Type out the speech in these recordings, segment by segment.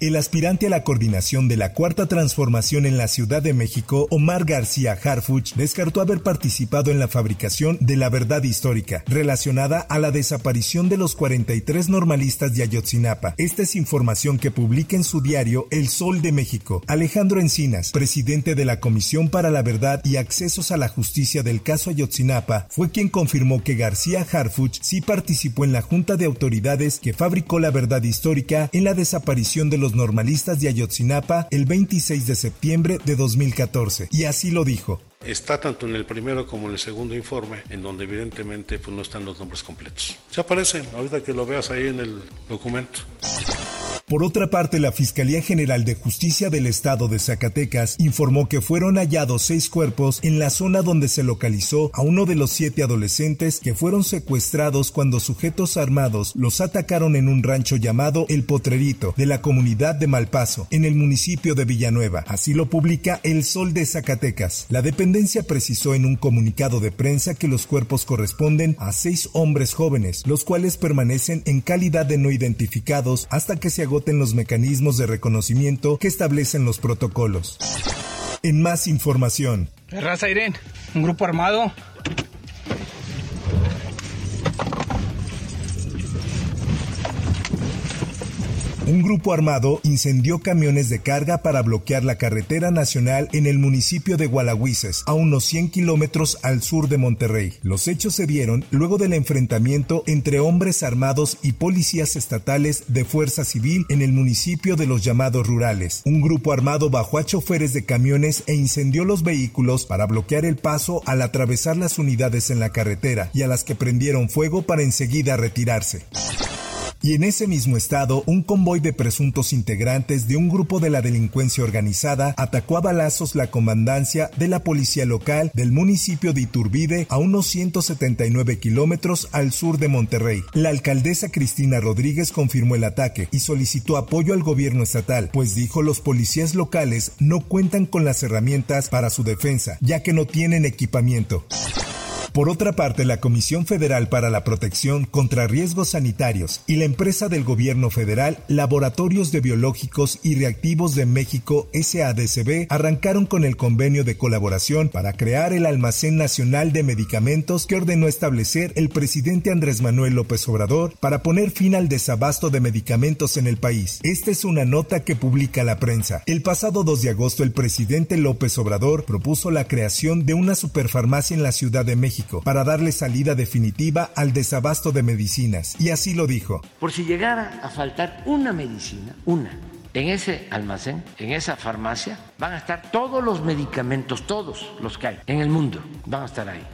El aspirante a la coordinación de la Cuarta Transformación en la Ciudad de México, Omar García Harfuch, descartó haber participado en la fabricación de la verdad histórica relacionada a la desaparición de los 43 normalistas de Ayotzinapa. Esta es información que publica en su diario El Sol de México. Alejandro Encinas, presidente de la Comisión para la Verdad y Accesos a la Justicia del caso Ayotzinapa, fue quien confirmó que García Harfuch sí participó en la Junta de Autoridades que fabricó la verdad histórica en la desaparición de los normalistas de Ayotzinapa el 26 de septiembre de 2014. Y así lo dijo. Está tanto en el primero como en el segundo informe, en donde evidentemente pues, no están los nombres completos. Se aparecen, ahorita que lo veas ahí en el documento. Por otra parte, la Fiscalía General de Justicia del Estado de Zacatecas informó que fueron hallados seis cuerpos en la zona donde se localizó a uno de los siete adolescentes que fueron secuestrados cuando sujetos armados los atacaron en un rancho llamado El Potrerito de la comunidad de Malpaso, en el municipio de Villanueva. Así lo publica El Sol de Zacatecas. La dependencia precisó en un comunicado de prensa que los cuerpos corresponden a seis hombres jóvenes, los cuales permanecen en calidad de no identificados hasta que se agoten los mecanismos de reconocimiento que establecen los protocolos. En más información. Raza Irene, un grupo armado Un grupo armado incendió camiones de carga para bloquear la carretera nacional en el municipio de Gualahuises, a unos 100 kilómetros al sur de Monterrey. Los hechos se dieron luego del enfrentamiento entre hombres armados y policías estatales de fuerza civil en el municipio de los llamados rurales. Un grupo armado bajó a choferes de camiones e incendió los vehículos para bloquear el paso al atravesar las unidades en la carretera y a las que prendieron fuego para enseguida retirarse. Y en ese mismo estado, un convoy de presuntos integrantes de un grupo de la delincuencia organizada atacó a balazos la comandancia de la policía local del municipio de Iturbide a unos 179 kilómetros al sur de Monterrey. La alcaldesa Cristina Rodríguez confirmó el ataque y solicitó apoyo al gobierno estatal, pues dijo los policías locales no cuentan con las herramientas para su defensa, ya que no tienen equipamiento. Por otra parte, la Comisión Federal para la Protección contra Riesgos Sanitarios y la empresa del gobierno federal Laboratorios de Biológicos y Reactivos de México SADCB arrancaron con el convenio de colaboración para crear el Almacén Nacional de Medicamentos que ordenó establecer el presidente Andrés Manuel López Obrador para poner fin al desabasto de medicamentos en el país. Esta es una nota que publica la prensa. El pasado 2 de agosto el presidente López Obrador propuso la creación de una superfarmacia en la Ciudad de México para darle salida definitiva al desabasto de medicinas. Y así lo dijo. Por si llegara a faltar una medicina, una, en ese almacén, en esa farmacia, van a estar todos los medicamentos, todos los que hay en el mundo, van a estar ahí.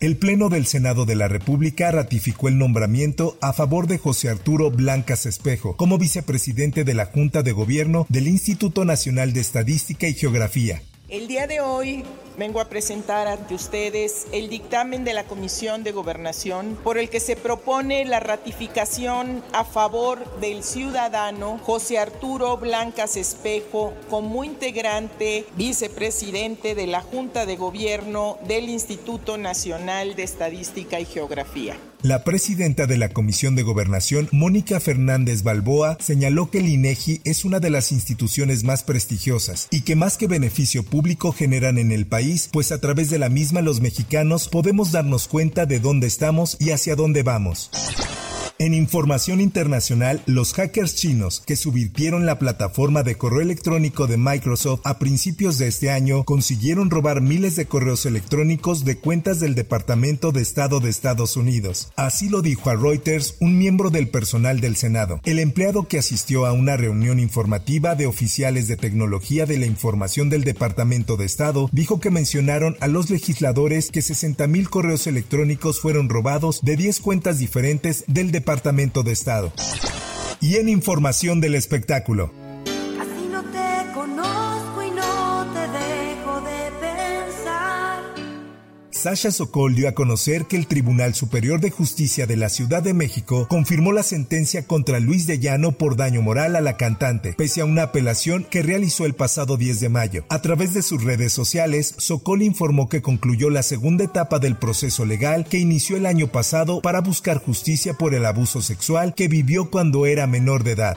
El Pleno del Senado de la República ratificó el nombramiento a favor de José Arturo Blancas Espejo como vicepresidente de la Junta de Gobierno del Instituto Nacional de Estadística y Geografía. El día de hoy vengo a presentar ante ustedes el dictamen de la Comisión de Gobernación por el que se propone la ratificación a favor del ciudadano José Arturo Blancas Espejo como integrante vicepresidente de la Junta de Gobierno del Instituto Nacional de Estadística y Geografía. La presidenta de la Comisión de Gobernación, Mónica Fernández Balboa, señaló que el INEGI es una de las instituciones más prestigiosas y que más que beneficio público generan en el país, pues a través de la misma los mexicanos podemos darnos cuenta de dónde estamos y hacia dónde vamos. En información internacional, los hackers chinos que subvirtieron la plataforma de correo electrónico de Microsoft a principios de este año consiguieron robar miles de correos electrónicos de cuentas del Departamento de Estado de Estados Unidos. Así lo dijo a Reuters un miembro del personal del Senado. El empleado que asistió a una reunión informativa de oficiales de tecnología de la información del Departamento de Estado dijo que mencionaron a los legisladores que 60.000 correos electrónicos fueron robados de 10 cuentas diferentes del Departamento de Estado. Y en información del espectáculo. Sasha Sokol dio a conocer que el Tribunal Superior de Justicia de la Ciudad de México confirmó la sentencia contra Luis de Llano por daño moral a la cantante, pese a una apelación que realizó el pasado 10 de mayo. A través de sus redes sociales, Sokol informó que concluyó la segunda etapa del proceso legal que inició el año pasado para buscar justicia por el abuso sexual que vivió cuando era menor de edad.